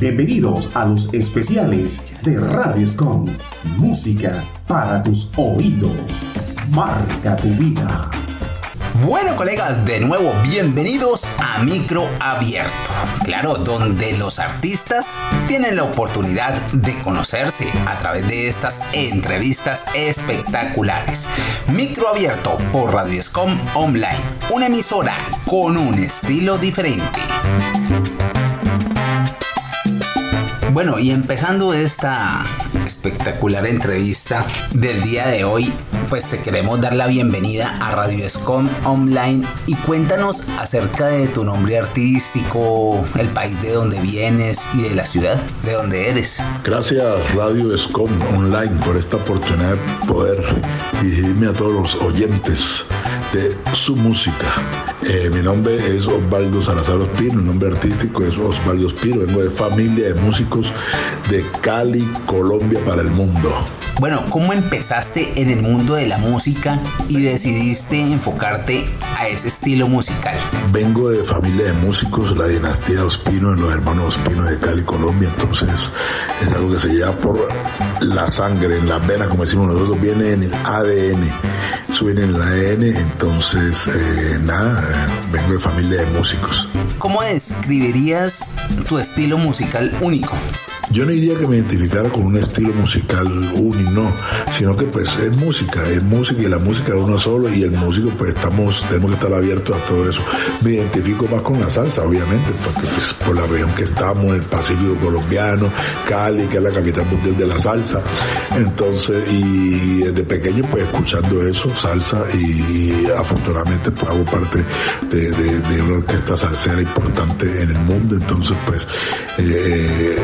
Bienvenidos a los especiales de Radio Escom. Música para tus oídos. Marca tu vida. Bueno colegas, de nuevo bienvenidos a Micro Abierto. Claro, donde los artistas tienen la oportunidad de conocerse a través de estas entrevistas espectaculares. Micro Abierto por Radio Escom Online, una emisora con un estilo diferente. Bueno, y empezando esta espectacular entrevista del día de hoy, pues te queremos dar la bienvenida a Radio Escom Online y cuéntanos acerca de tu nombre artístico, el país de donde vienes y de la ciudad de donde eres. Gracias Radio Escom Online por esta oportunidad de poder dirigirme a todos los oyentes de su música. Eh, mi nombre es Osvaldo Salazar Ospino, mi nombre artístico es Osvaldo Ospino, vengo de familia de músicos de Cali, Colombia para el mundo. Bueno, ¿cómo empezaste en el mundo de la música y decidiste enfocarte a ese estilo musical? Vengo de familia de músicos, la dinastía Ospino, los hermanos Ospino de Cali, Colombia, entonces es algo que se lleva por la sangre, en las venas, como decimos nosotros, viene en el ADN, suena en el ADN, entonces eh, nada, vengo de familia de músicos. ¿Cómo describirías tu estilo musical único? Yo no diría que me identificara con un estilo musical único, no, sino que pues es música, es música y la música de uno solo y el músico pues estamos, tenemos que estar abiertos a todo eso. Me identifico más con la salsa, obviamente, porque pues por la región que estamos, el Pacífico colombiano, Cali, que es la capital mundial de la salsa. Entonces, y desde pequeño pues escuchando eso, salsa y, afortunadamente pues hago parte de, de, una orquesta salsera importante en el mundo, entonces pues eh,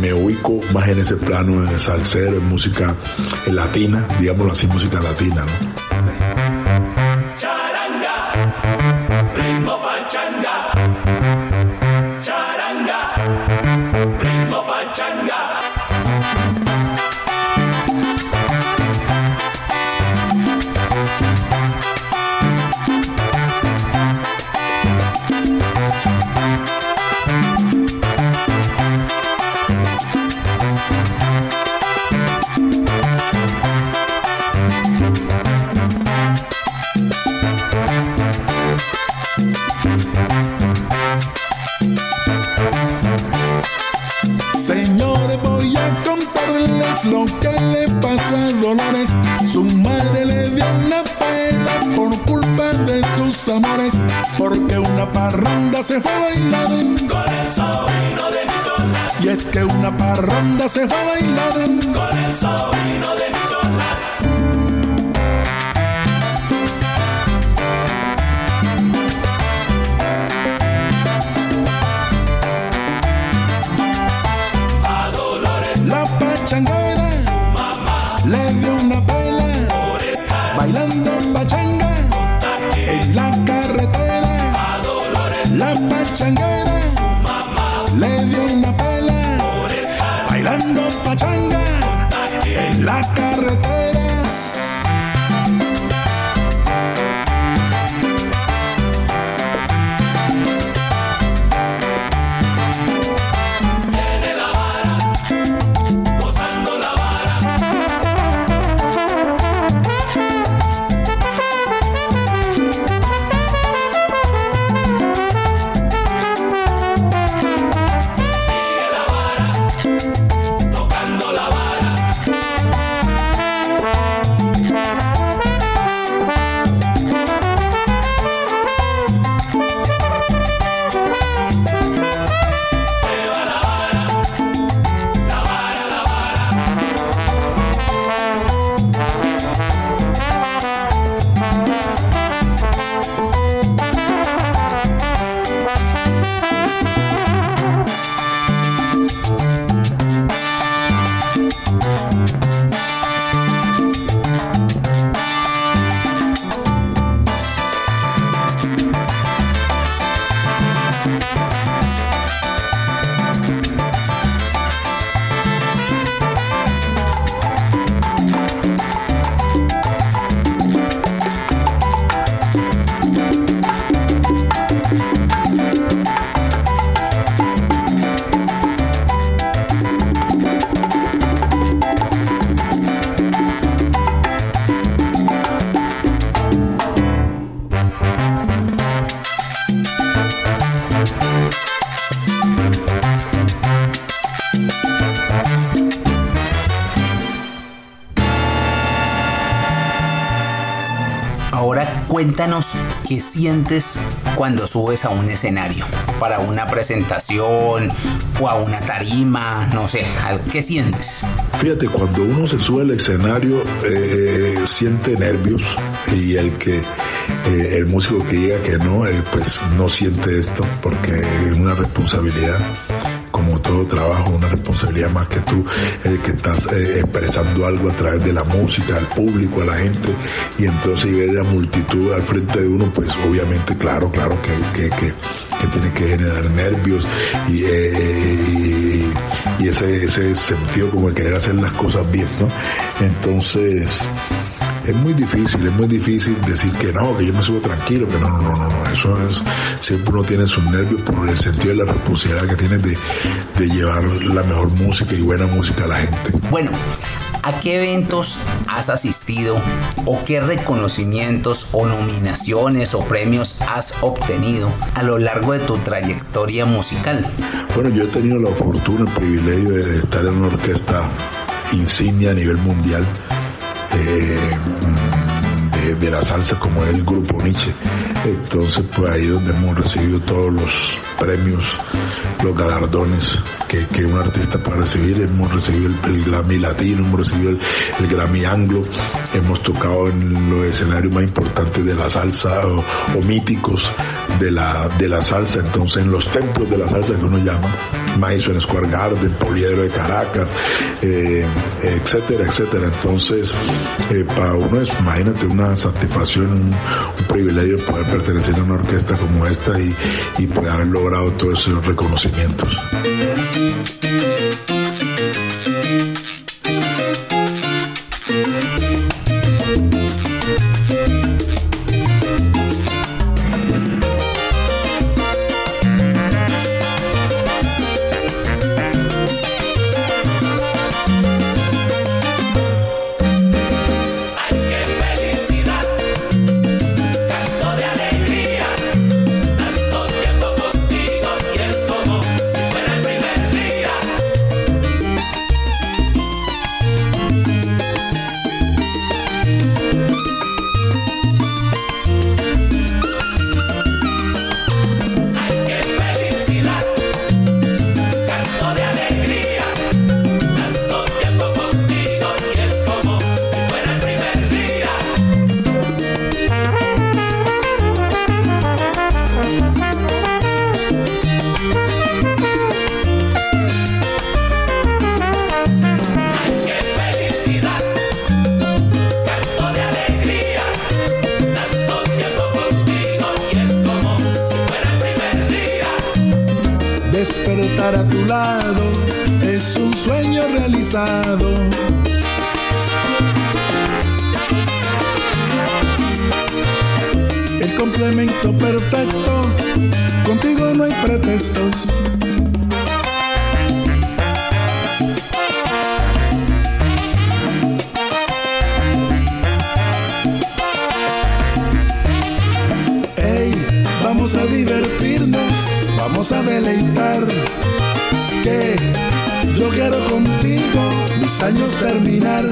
me ubico más en ese plano de salsero, en música latina, digámoslo así, música latina. Amores. Porque una parranda se fue a bailar con el sobrino de Nicolás. Y es que una parranda se fue a bailar con el sobrino de Nicolás. like that. Ahora cuéntanos qué sientes cuando subes a un escenario, para una presentación o a una tarima, no sé, ¿qué sientes? Fíjate, cuando uno se sube al escenario eh, siente nervios y el que eh, el músico que diga que no, eh, pues no siente esto porque es una responsabilidad como todo trabajo, una responsabilidad más que tú, el que estás eh, expresando algo a través de la música, al público, a la gente, y entonces y ver la multitud al frente de uno, pues obviamente, claro, claro que, que, tiene que generar nervios y, eh, y, ese, ese sentido como de querer hacer las cosas bien, ¿no? Entonces, es muy difícil, es muy difícil decir que no, que yo me subo tranquilo, que no, no, no, no, eso es, siempre uno tiene sus nervios por el sentido de la responsabilidad que tiene de, de llevar la mejor música y buena música a la gente. Bueno, ¿A qué eventos has asistido o qué reconocimientos o nominaciones o premios has obtenido a lo largo de tu trayectoria musical? Bueno, yo he tenido la fortuna, el privilegio de estar en una orquesta insignia a nivel mundial eh, de, la salsa como es el grupo Nietzsche. Entonces, pues ahí donde hemos recibido todos los premios, los galardones que, un artista puede recibir. Hemos recibido el, Grammy Latino, hemos recibido el, Grammy Anglo, hemos tocado en los escenarios más importantes de la salsa o, míticos de la, de la salsa, entonces en los templos de la salsa que uno llama, Madison Square Garden, Poliedro de Caracas, eh, etcétera, etcétera. Entonces, eh, para uno es, imagínate, una satisfacción, un, privilegio poder pertenecer a una orquesta como esta y, y poder haber logrado todos esos reconocimientos. El complemento perfecto, contigo no hay pretextos. Hey, vamos a divertirnos, vamos a deleitar. Que yo quiero contigo mis años terminar.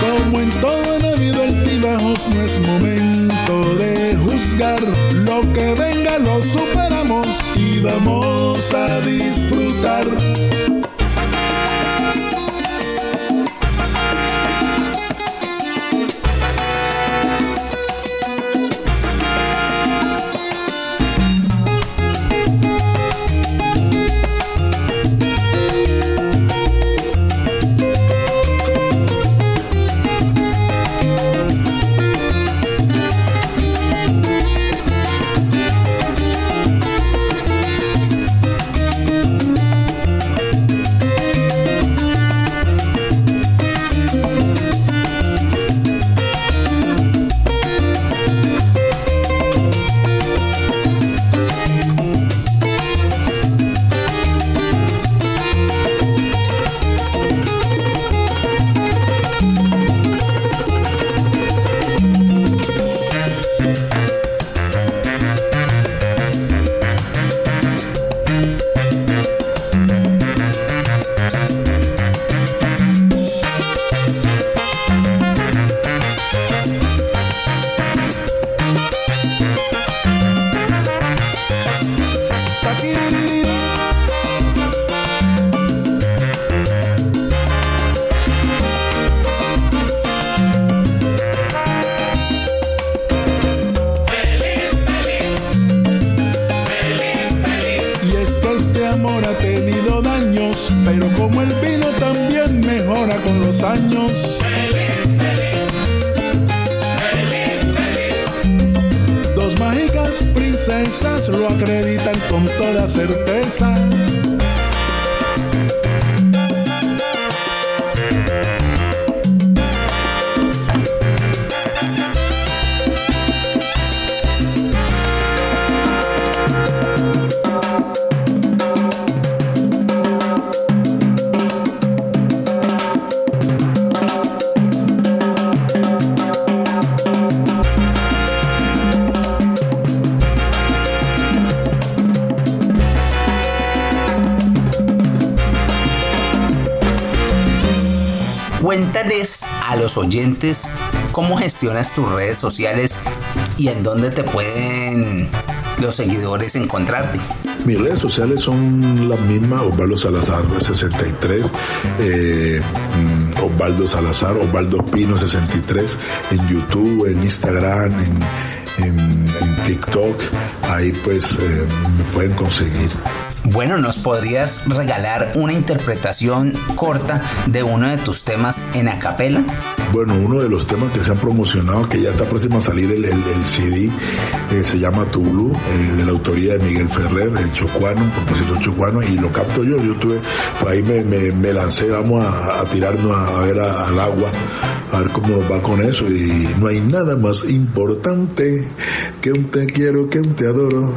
Como en todo en la vida altibajos, no es momento de juzgar. Lo que venga lo superamos y vamos a disfrutar. Feliz, feliz, feliz, feliz. Dos mágicas princesas lo acreditan con toda certeza. Los oyentes cómo gestionas tus redes sociales y en dónde te pueden los seguidores encontrarte. Mis redes sociales son las mismas, Osvaldo Salazar 63, eh, mm, Osvaldo Salazar, Osvaldo Pino 63, en YouTube, en Instagram, en, en- TikTok, ahí pues eh, me pueden conseguir. Bueno, ¿nos podrías regalar una interpretación corta de uno de tus temas en acapela? Bueno, uno de los temas que se han promocionado, que ya está próximo a salir el, el- CD, eh, se llama Tulu, eh, de la autoría de Miguel Ferrer, el chocuano, compositor chocuano, y lo capto yo. Yo tuve, pues ahí me, me- me lancé, vamos a, a tirarnos a, ver al agua, a ver cómo va con eso. Y no hay nada más importante que un te quiero, que un te adoro,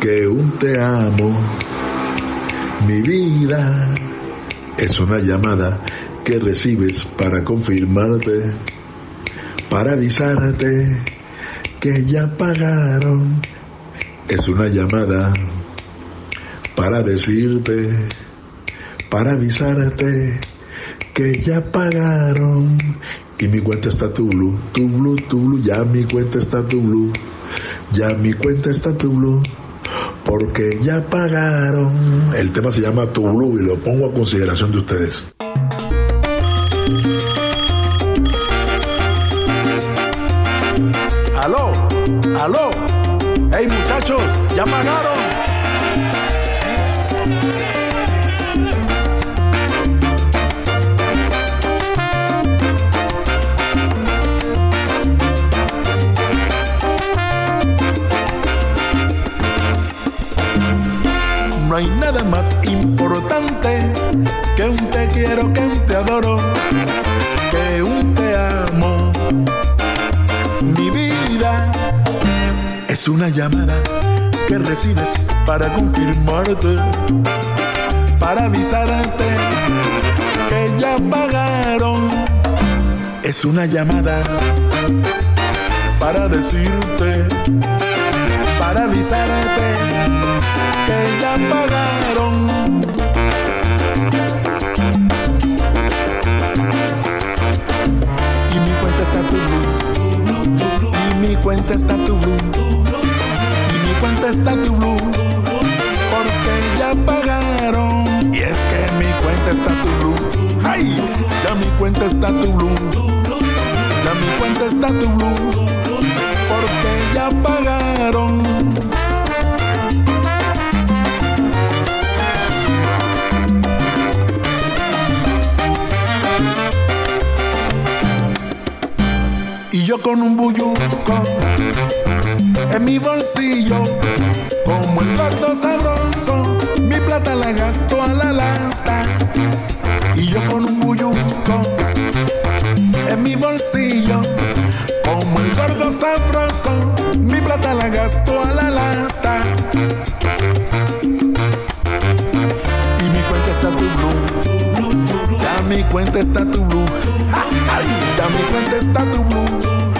que un te amo. Mi vida es una llamada que recibes para confirmarte, para avisarte que ya pagaron. Es una llamada para decirte, para avisarte que ya pagaron. Y mi cuenta está tu blue, tu blue, tu blue, ya mi cuenta está tu blue, ya mi cuenta está tu. Porque ya pagaron. El tema se llama Tu Blue y lo pongo a consideración de ustedes. Aló. Hey muchachos, ya pagaron. No hay nada más importante que un te quiero, que un te adoro, que un te amo. Es una llamada que recibes para confirmarte, para avisarte que ya pagaron. Es una llamada para decirte, para avisarte que ya pagaron. Y mi cuenta está tu blue. Y mi cuenta está tu blue. Porque ya pagaron. Y es que mi cuenta está tu blue. ¡Ay! Ya mi cuenta está tu blue. Ya mi cuenta está tu blue. Porque ya pagaron. Y yo con un bulluco en mi bolsillo, como el gordo sabroso, mi plata la gasto a la lata. Y yo con un bulluco en mi bolsillo, como el gordo sabroso, mi plata la gasto a la lata. Y mi cuenta está tu blue. Ya mi cuenta está tu blue. Ya mi cuenta está tu blue.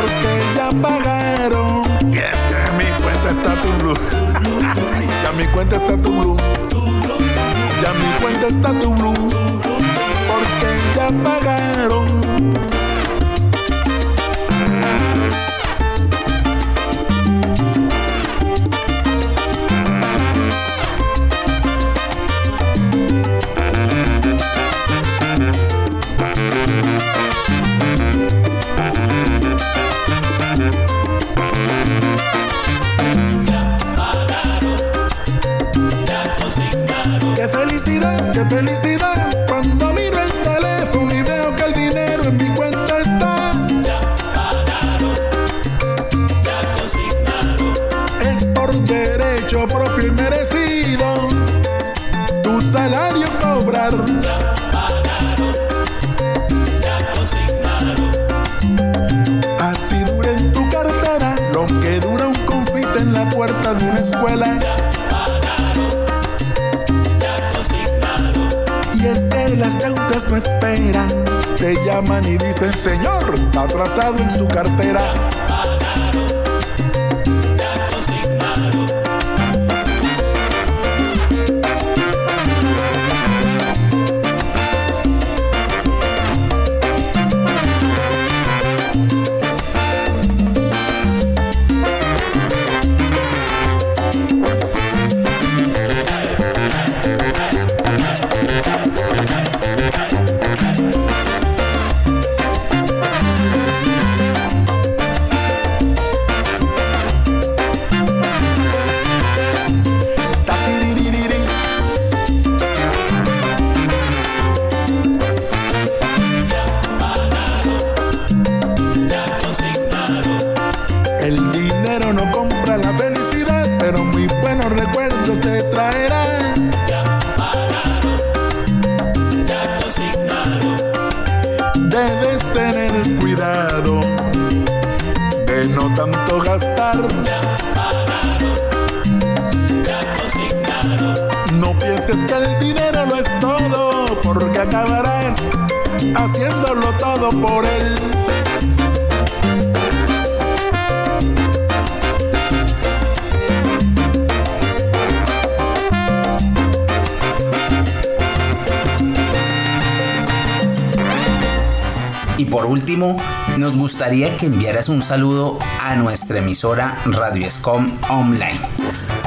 Porque ya pagaron. Y es que mi cuenta está tu blue. Ya mi cuenta está tu blue. Ya mi cuenta está tu blue. Porque ya pagaron. Qué felicidad. No esperan. Te llaman y dicen, señor, está atrasado en su cartera. Por último, nos gustaría que enviaras un saludo a nuestra emisora Radio Escom Online.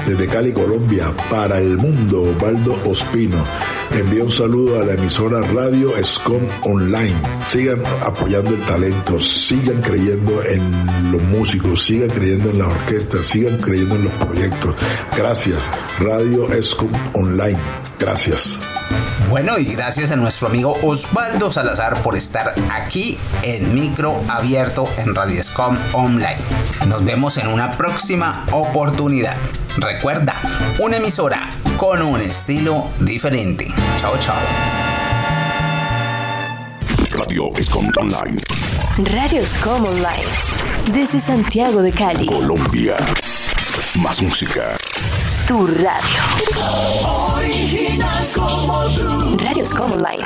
Desde Cali, Colombia, para el mundo, Osvaldo Ospino. Envía un saludo a la emisora Radio Escom Online. Sigan apoyando el talento, sigan creyendo en los músicos, sigan creyendo en la orquesta, sigan creyendo en los proyectos. Gracias, Radio Escom Online. Gracias. Bueno, y gracias a nuestro amigo Osvaldo Salazar por estar aquí en micro abierto en Radio Escom Online. Nos vemos en una próxima oportunidad. Recuerda, una emisora con un estilo diferente. Chao, chao. Radio Escom Online, Radios como Online. Desde Santiago de Cali. Colombia. Más música. Tu radio. Original como tú. Radios como Online.